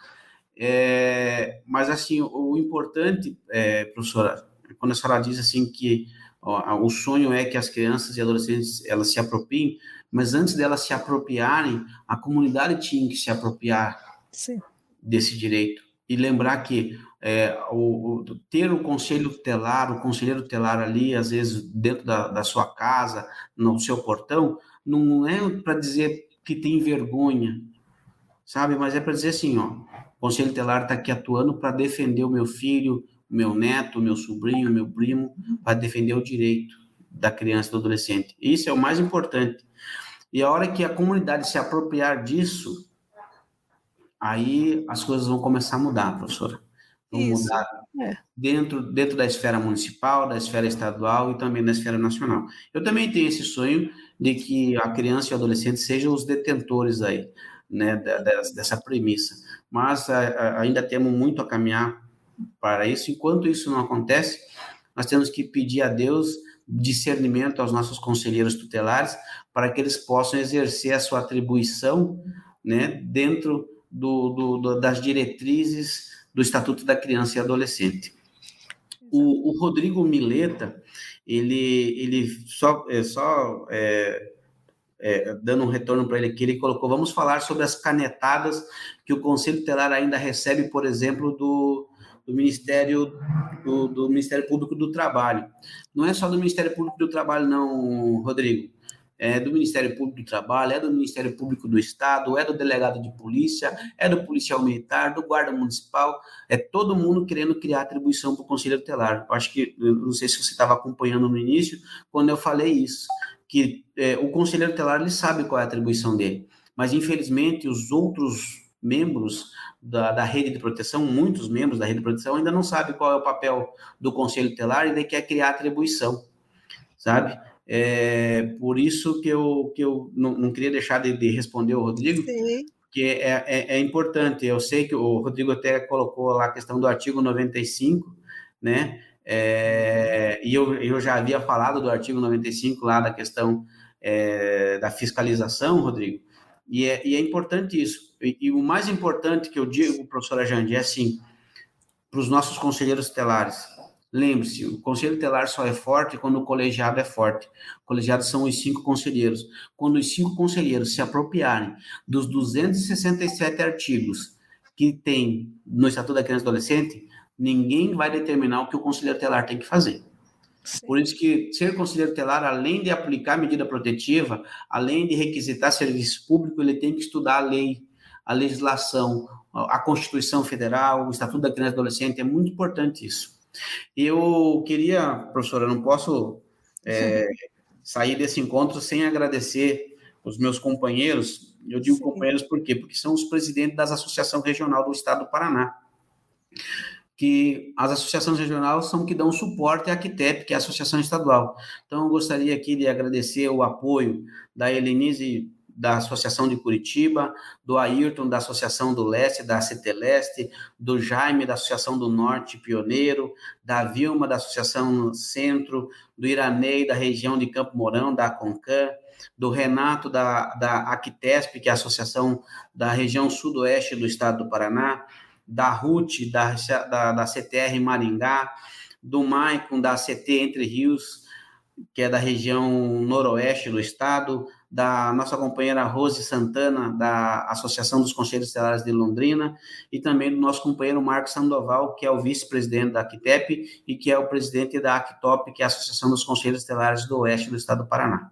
É, mas, assim, o, o importante, é, professora, quando a senhora diz assim que o sonho é que as crianças e adolescentes elas se apropriem, mas antes delas se apropriarem, a comunidade tinha que se apropriar Sim. desse direito e lembrar que é, o, o, ter o conselho tutelar, o conselheiro tutelar ali, às vezes dentro da, da sua casa, no seu portão, não é para dizer que tem vergonha, sabe? Mas é para dizer assim, ó, o conselho tutelar está aqui atuando para defender o meu filho, meu neto, meu sobrinho, meu primo, para defender o direito da criança e do adolescente. Isso é o mais importante. E a hora que a comunidade se apropriar disso, aí as coisas vão começar a mudar, professora. Vão Isso. mudar é. dentro, dentro da esfera municipal, da esfera estadual e também da esfera nacional. Eu também tenho esse sonho de que a criança e o adolescente sejam os detentores aí, né, dessa premissa. Mas ainda temos muito a caminhar para isso. Enquanto isso não acontece, nós temos que pedir a Deus discernimento aos nossos conselheiros tutelares para que eles possam exercer a sua atribuição né, dentro do, do, do, das diretrizes do Estatuto da Criança e Adolescente. O, o Rodrigo Mileta, ele, ele só, é, só é, é, dando um retorno para ele aqui, ele colocou, vamos falar sobre as canetadas que o Conselho Tutelar ainda recebe, por exemplo, do, do Ministério do, do, Ministério Público do Trabalho. Não é só do Ministério Público do Trabalho, não, Rodrigo. É do Ministério Público do Trabalho, é do Ministério Público do Estado, é do delegado de polícia, é do policial militar, do guarda municipal, é todo mundo querendo criar atribuição para o Conselho Tutelar. Acho que, não sei se você estava acompanhando no início, quando eu falei isso, que é, o Conselheiro Tutelar ele sabe qual é a atribuição dele, mas infelizmente os outros membros da, da, rede de proteção, muitos membros da rede de proteção ainda não sabem qual é o papel do Conselho Telar e daí quer criar atribuição, sabe? É, por isso que eu, que eu não, não queria deixar de, de, responder o Rodrigo, Sim. que é, é, é, importante. Eu sei que o Rodrigo até colocou lá a questão do artigo 95, né? É, e eu, eu já havia falado do artigo 95 lá da questão é, da fiscalização, Rodrigo, e é, e é importante isso. E, e, o mais importante que eu digo, professora Jandi, é assim, para os nossos conselheiros telares, lembre-se, o conselho telar só é forte quando o colegiado é forte. O colegiado são os cinco conselheiros. Quando os cinco conselheiros se apropriarem dos 267 artigos que tem no Estatuto da Criança e Adolescente, ninguém vai determinar o que o conselheiro telar tem que fazer. Sim. Por isso que ser conselheiro telar, além de aplicar medida protetiva, além de requisitar serviço público, ele tem que estudar a lei, a legislação, a Constituição Federal, o Estatuto da Criança e Adolescente, é muito importante isso. Eu queria, professora, não posso é, sair desse encontro sem agradecer os meus companheiros, eu digo Sim. companheiros por quê? Porque são os presidentes das associações regional do Estado do Paraná que as associações regionais são que dão suporte à ACTEP, que é a Associação Estadual. Então, eu gostaria aqui de agradecer o apoio da Helenise, da Associação de Curitiba, do Ayrton, da Associação do Leste, da CETELeste, do Jaime, da Associação do Norte Pioneiro, da Vilma, da Associação Centro, do Iranei, da região de Campo Mourão, da CONCAN, do Renato, da, da ACTESP, que é a Associação da região sudoeste do estado do Paraná, da RUT, da, da, da CTR Maringá, do Maicon, da CT Entre Rios, que é da região noroeste do estado, da nossa companheira Rose Santana, da Associação dos Conselhos Estelares de Londrina, e também do nosso companheiro Marcos Sandoval, que é o vice-presidente da ACTEP e que é o presidente da ACTOP, que é a Associação dos Conselhos Estelares do Oeste do Estado do Paraná.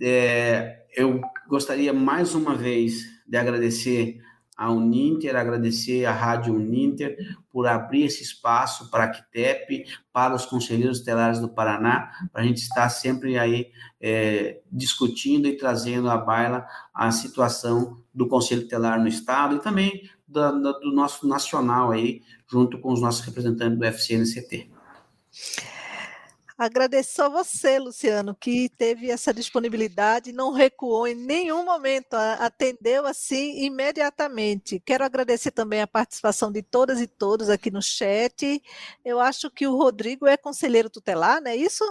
É, eu gostaria mais uma vez de agradecer a Uninter, agradecer à Rádio Uninter por abrir esse espaço para a Quitep, para os conselheiros estelares do Paraná, para a gente estar sempre aí é, discutindo e trazendo à baila a situação do Conselho Telar no Estado e também do, do nosso nacional aí, junto com os nossos representantes do FCNCT. Agradeço a você, Luciano, que teve essa disponibilidade, não recuou em nenhum momento, atendeu assim imediatamente. Quero agradecer também a participação de todas e todos aqui no chat. Eu acho que o Rodrigo é conselheiro tutelar, não é isso?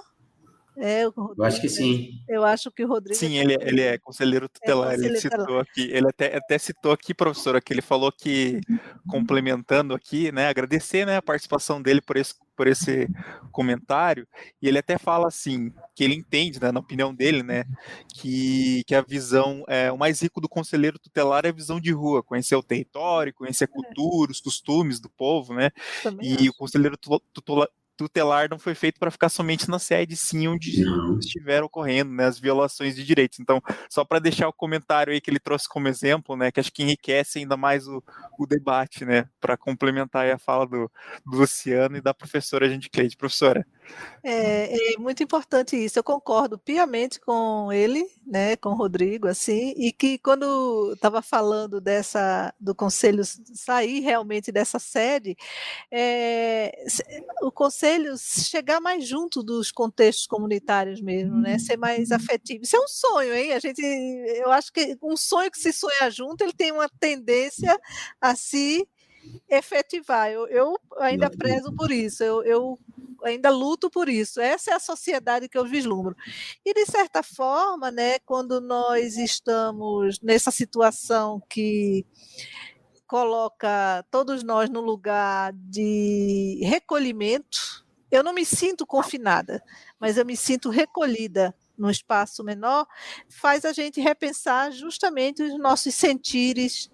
É, Rodrigo, eu acho que sim. Eu acho que o Rodrigo. Sim, ele, ele é conselheiro é tutelar. É conselheiro ele citou tutelar. aqui. Ele até, até citou aqui, professora, que ele falou que, complementando aqui, né, agradecer né, a participação dele por esse por esse comentário, e ele até fala assim, que ele entende, né, na opinião dele, né, que, que a visão, é, o mais rico do conselheiro tutelar é a visão de rua, conhecer o território, conhecer a é. cultura, os costumes do povo, né, Também e acho. o conselheiro tutelar, tutelar não foi feito para ficar somente na sede, sim, onde não. estiveram ocorrendo né, as violações de direitos. Então, só para deixar o comentário aí que ele trouxe como exemplo, né, que acho que enriquece ainda mais o, o debate, né, para complementar a fala do, do Luciano e da professora Gente Cleide. Professora. É, é, muito importante isso. Eu concordo piamente com ele, né, com o Rodrigo, assim, e que quando estava falando dessa do conselho sair realmente dessa sede, é, o conselho chegar mais junto dos contextos comunitários mesmo, né, ser mais afetivo. Isso é um sonho, hein? A gente, eu acho que um sonho que se sonha junto, ele tem uma tendência a se efetivar. Eu, eu ainda prezo por isso. Eu, eu ainda luto por isso. Essa é a sociedade que eu vislumbro. E, de certa forma, né, quando nós estamos nessa situação que coloca todos nós no lugar de recolhimento, eu não me sinto confinada, mas eu me sinto recolhida num espaço menor, faz a gente repensar justamente os nossos sentires,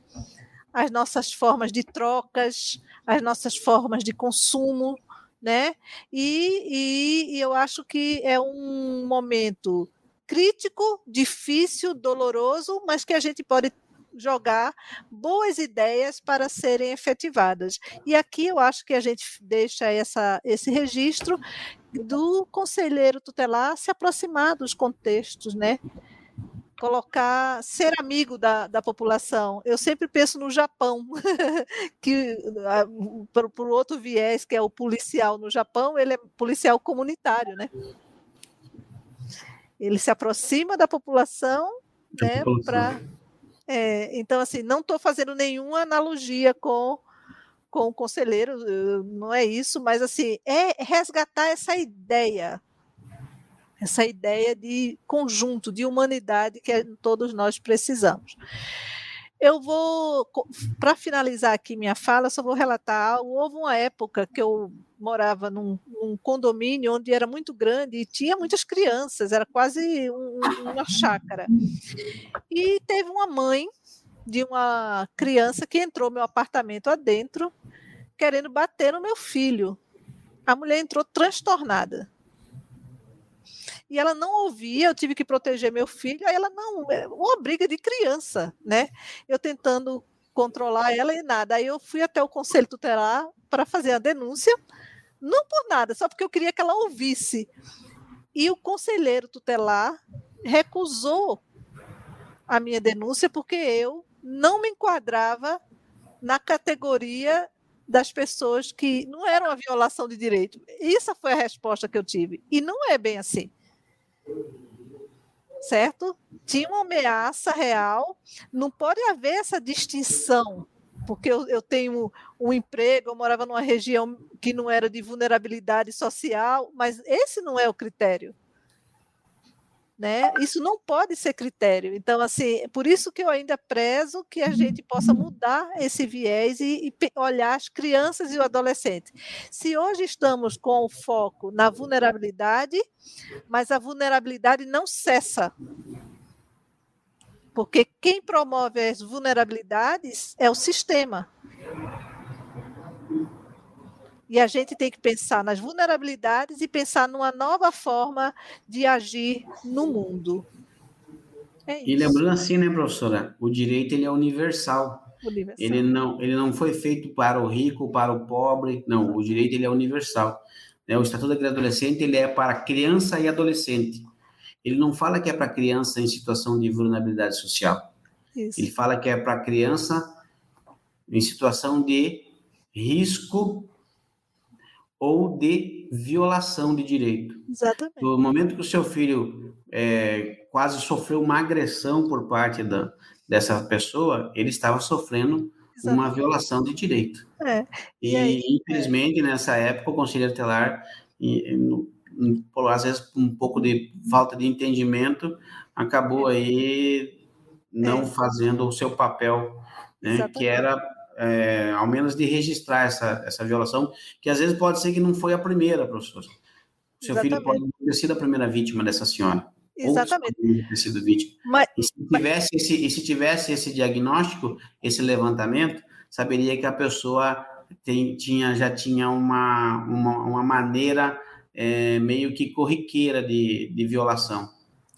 as nossas formas de trocas, as nossas formas de consumo, né? E, e, e eu acho que é um momento crítico, difícil, doloroso, mas que a gente pode jogar boas ideias para serem efetivadas. E aqui eu acho que a gente deixa essa, esse registro do conselheiro tutelar se aproximar dos contextos, né? colocar, ser amigo da, da população. Eu sempre penso no Japão, que por, por outro viés, que é o policial no Japão, ele é policial comunitário, né? Ele se aproxima da população, né, para é, então, assim, não estou fazendo nenhuma analogia com, com o conselheiro, não é isso, mas assim, é resgatar essa ideia essa ideia de conjunto, de humanidade que todos nós precisamos. Eu vou, para finalizar aqui minha fala, só vou relatar. Houve uma época que eu morava num, num, condomínio onde era muito grande e tinha muitas crianças, era quase um, uma chácara. E teve uma mãe de uma criança que entrou no meu apartamento adentro, querendo bater no meu filho. A mulher entrou transtornada e ela não ouvia, eu tive que proteger meu filho, aí ela não, é uma briga de criança, né? Eu tentando controlar ela e nada. Aí eu fui até o conselho tutelar para fazer a denúncia, não por nada, só porque eu queria que ela ouvisse. E o conselheiro tutelar recusou a minha denúncia porque eu não me enquadrava na categoria das pessoas que não era uma violação de direito. Essa foi a resposta que eu tive. E não é bem assim certo? Tinha uma ameaça real, não pode haver essa distinção, porque eu, eu tenho um emprego, eu morava numa região que não era de vulnerabilidade social, mas esse não é o critério né? Isso não pode ser critério. Então, assim, por isso que eu ainda prezo que a gente possa mudar esse viés e, e olhar as crianças e o adolescente. Se hoje estamos com o foco na vulnerabilidade, mas a vulnerabilidade não cessa. Porque quem promove as vulnerabilidades é o sistema. E a gente tem que pensar nas vulnerabilidades e pensar numa nova forma de agir no mundo. É e lembrando assim, né, professora, o direito ele é universal. universal. Ele não, ele não foi feito para o rico, para o pobre. Não, o direito ele é universal. Né? O Estatuto da Criança e Adolescente ele é para criança e adolescente. Ele não fala que é para criança em situação de vulnerabilidade social. Isso. Ele fala que é para criança em situação de risco ou de violação de direito. Exatamente. No momento que o seu filho é, quase sofreu uma agressão por parte da, dessa pessoa, ele estava sofrendo Exatamente. uma violação de direito. É. E, e aí, infelizmente, é. nessa época, o conselheiro telar, por às vezes um pouco de falta de entendimento, acabou aí não é. fazendo o seu papel, né, que era é, ao menos de registrar essa, essa violação, que às vezes pode ser que não foi a primeira, professor. Seu Exatamente. filho pode ter sido a primeira vítima dessa senhora. Exatamente. Ou ter sido vítima. Mas, e, se tivesse mas... esse, se tivesse esse diagnóstico, esse levantamento, saberia que a pessoa tem, tinha, já tinha uma, uma, uma maneira é, meio que corriqueira de, de violação.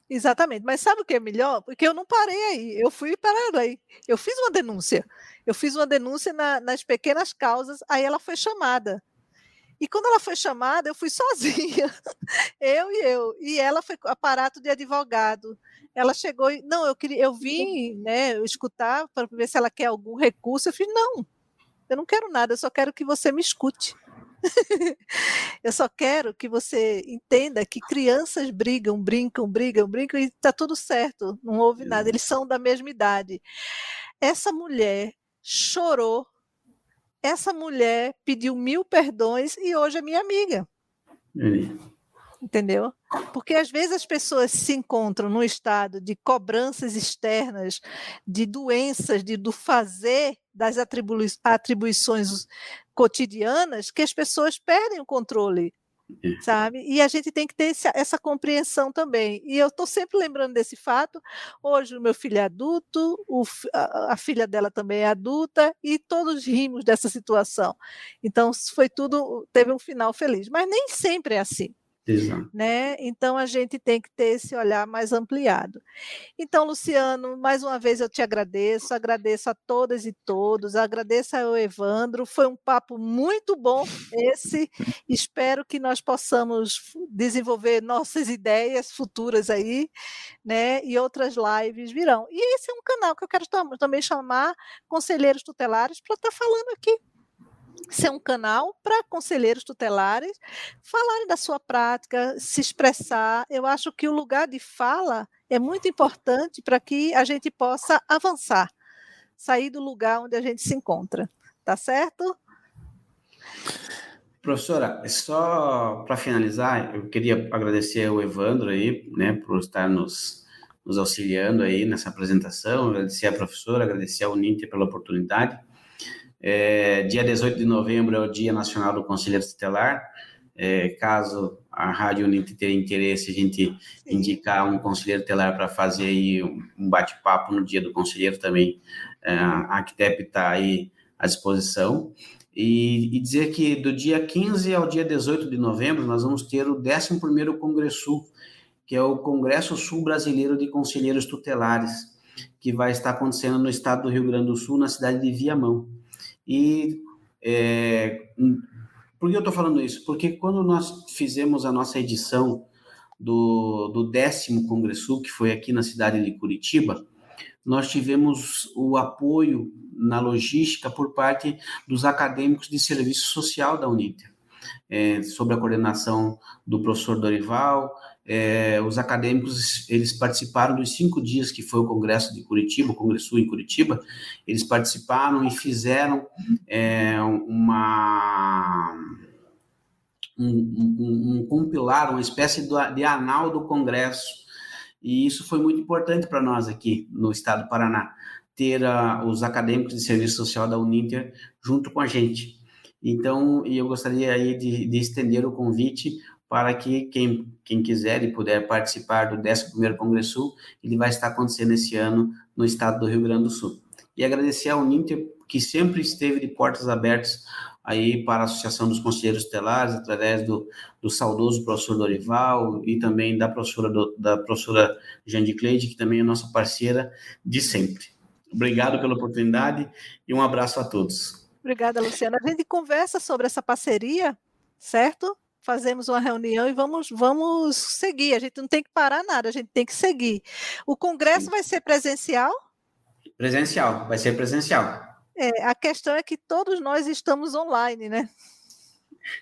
Exatamente, mas sabe o que é melhor? Porque eu não parei aí, eu fui parar aí. Eu fiz uma denúncia. Eu fiz uma denúncia na, nas pequenas causas, aí ela foi chamada. E quando ela foi chamada, eu fui sozinha, eu e eu. E ela foi aparato de advogado. Ela chegou e, não, eu queria, eu vim, né, escutar para ver se ela quer algum recurso. Eu fiz, não, eu não quero nada, eu só quero que você me escute. eu só quero que você entenda que crianças brigam, brincam, brigam, brincam e está tudo certo, não houve nada, eles são da mesma idade. Essa mulher chorou, essa mulher pediu mil perdões e hoje é minha amiga. Entendeu? Porque às vezes as pessoas se encontram num estado de cobranças externas, de doenças, de, do fazer das atribui atribuições cotidianas, que as pessoas perdem o controle sabe? E a gente tem que ter esse, essa compreensão também. E eu estou sempre lembrando desse fato. Hoje o meu filho é adulto, o, a, a, filha dela também é adulta e todos rimos dessa situação. Então foi tudo teve um final feliz, mas nem sempre é assim. Exato. Né? Então a gente tem que ter esse olhar mais ampliado. Então, Luciano, mais uma vez eu te agradeço, agradeço a todas e todos, agradeço ao Evandro, foi um papo muito bom esse. Espero que nós possamos desenvolver nossas ideias futuras aí, né? E outras lives virão. E esse é um canal que eu quero também chamar conselheiros tutelares para estar tá falando aqui ser um canal para conselheiros tutelares falarem da sua prática, se expressar. Eu acho que o lugar de fala é muito importante para que a gente possa avançar, sair do lugar onde a gente se encontra. Tá certo? Professora, só para finalizar, eu queria agradecer ao Evandro aí, né, por estar nos, nos auxiliando aí nessa apresentação, agradecer à professora, agradecer ao Ninter pela oportunidade. É, dia 18 de novembro é o Dia Nacional do Conselheiro Tutelar. É, caso a Rádio Unite tenha interesse, a gente indicar um conselheiro tutelar para fazer aí um bate-papo no Dia do Conselheiro também. É, a Actep está aí à disposição. E, e, dizer que do dia 15 ao dia 18 de novembro nós vamos ter o 11º Congresso, que é o Congresso Sul Brasileiro de Conselheiros Tutelares, que vai estar acontecendo no estado do Rio Grande do Sul, na cidade de Viamão. E é, por que eu estou falando isso? Porque quando nós fizemos a nossa edição do, do décimo Congresso, que foi aqui na cidade de Curitiba, nós tivemos o apoio na logística por parte dos acadêmicos de serviço social da Uninter, é, sob a coordenação do professor Dorival, é, os acadêmicos eles participaram dos cinco dias que foi o Congresso de Curitiba, o Congresso em Curitiba, eles participaram e fizeram é, uma um, um, um, compilar, uma espécie de, anal do Congresso, e isso foi muito importante para nós aqui no estado do Paraná, ter uh, os acadêmicos de serviço social da Uninter junto com a gente. Então, eu gostaria aí de, de estender o convite para que quem, quem quiser e puder participar do 11º Congresso, ele vai estar acontecendo esse ano no estado do Rio Grande do Sul. E agradecer ao Uninter, que sempre esteve de portas abertas aí para a Associação dos Conselheiros Estelares, através do, do saudoso professor Dorival e também da professora, do, da professora Jane Cleide, que também é nossa parceira de sempre. Obrigado pela oportunidade e um abraço a todos. Obrigada, Luciana. A gente conversa sobre essa parceria, certo? Fazemos uma reunião e vamos, vamos seguir. A gente não tem que parar nada, a gente tem que seguir. O congresso vai ser presencial? Presencial, vai ser presencial. É, a questão é que todos nós estamos online, né?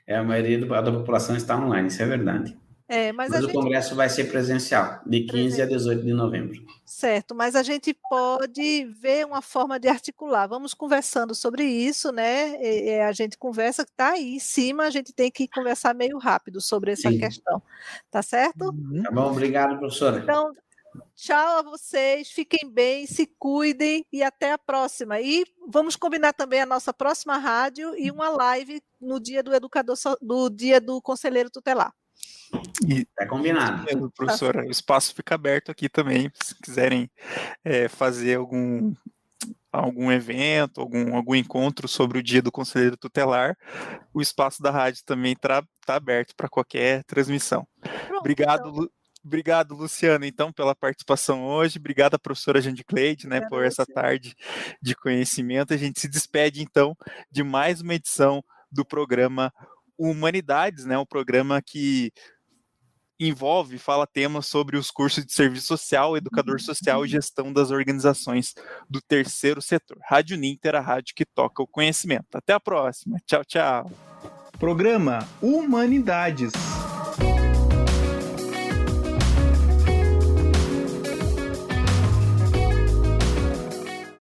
É, a maioria da população está online, isso é verdade. É, mas, mas o gente... congresso vai ser presencial, de 15 a 18 de novembro. Certo, mas a gente pode ver uma forma de articular. Vamos conversando sobre isso, né? E, a gente conversa que está aí em cima, a gente tem que conversar meio rápido sobre essa Sim. questão. Tá certo? Uhum. Tá bom, obrigado, professora. Então, Tchau a vocês, fiquem bem, se cuidem e até a próxima. E vamos combinar também a nossa próxima rádio e uma live no dia do educador, do dia do conselheiro tutelar. E, é combinado. Mesmo, professora, o espaço fica aberto aqui também, se quiserem é, fazer algum algum evento, algum, algum encontro sobre o dia do conselheiro tutelar, o espaço da rádio também está tá aberto para qualquer transmissão. Pronto, Obrigado, então. Obrigado, Luciano, então, pela participação hoje. Obrigada, professora Jandicleide, né, por essa tarde de conhecimento. A gente se despede, então, de mais uma edição do programa Humanidades, né, um programa que envolve, fala temas sobre os cursos de serviço social, educador social e gestão das organizações do terceiro setor. Rádio Ninter, a rádio que toca o conhecimento. Até a próxima. Tchau, tchau. Programa Humanidades.